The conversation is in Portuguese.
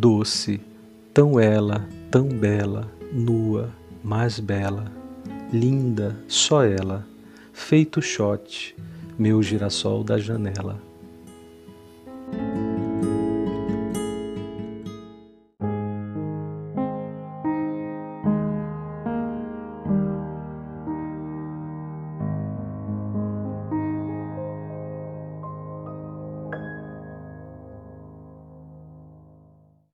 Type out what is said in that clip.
doce, tão ela, tão bela, nua, mais bela, linda, só ela, feito shot, meu girassol da janela.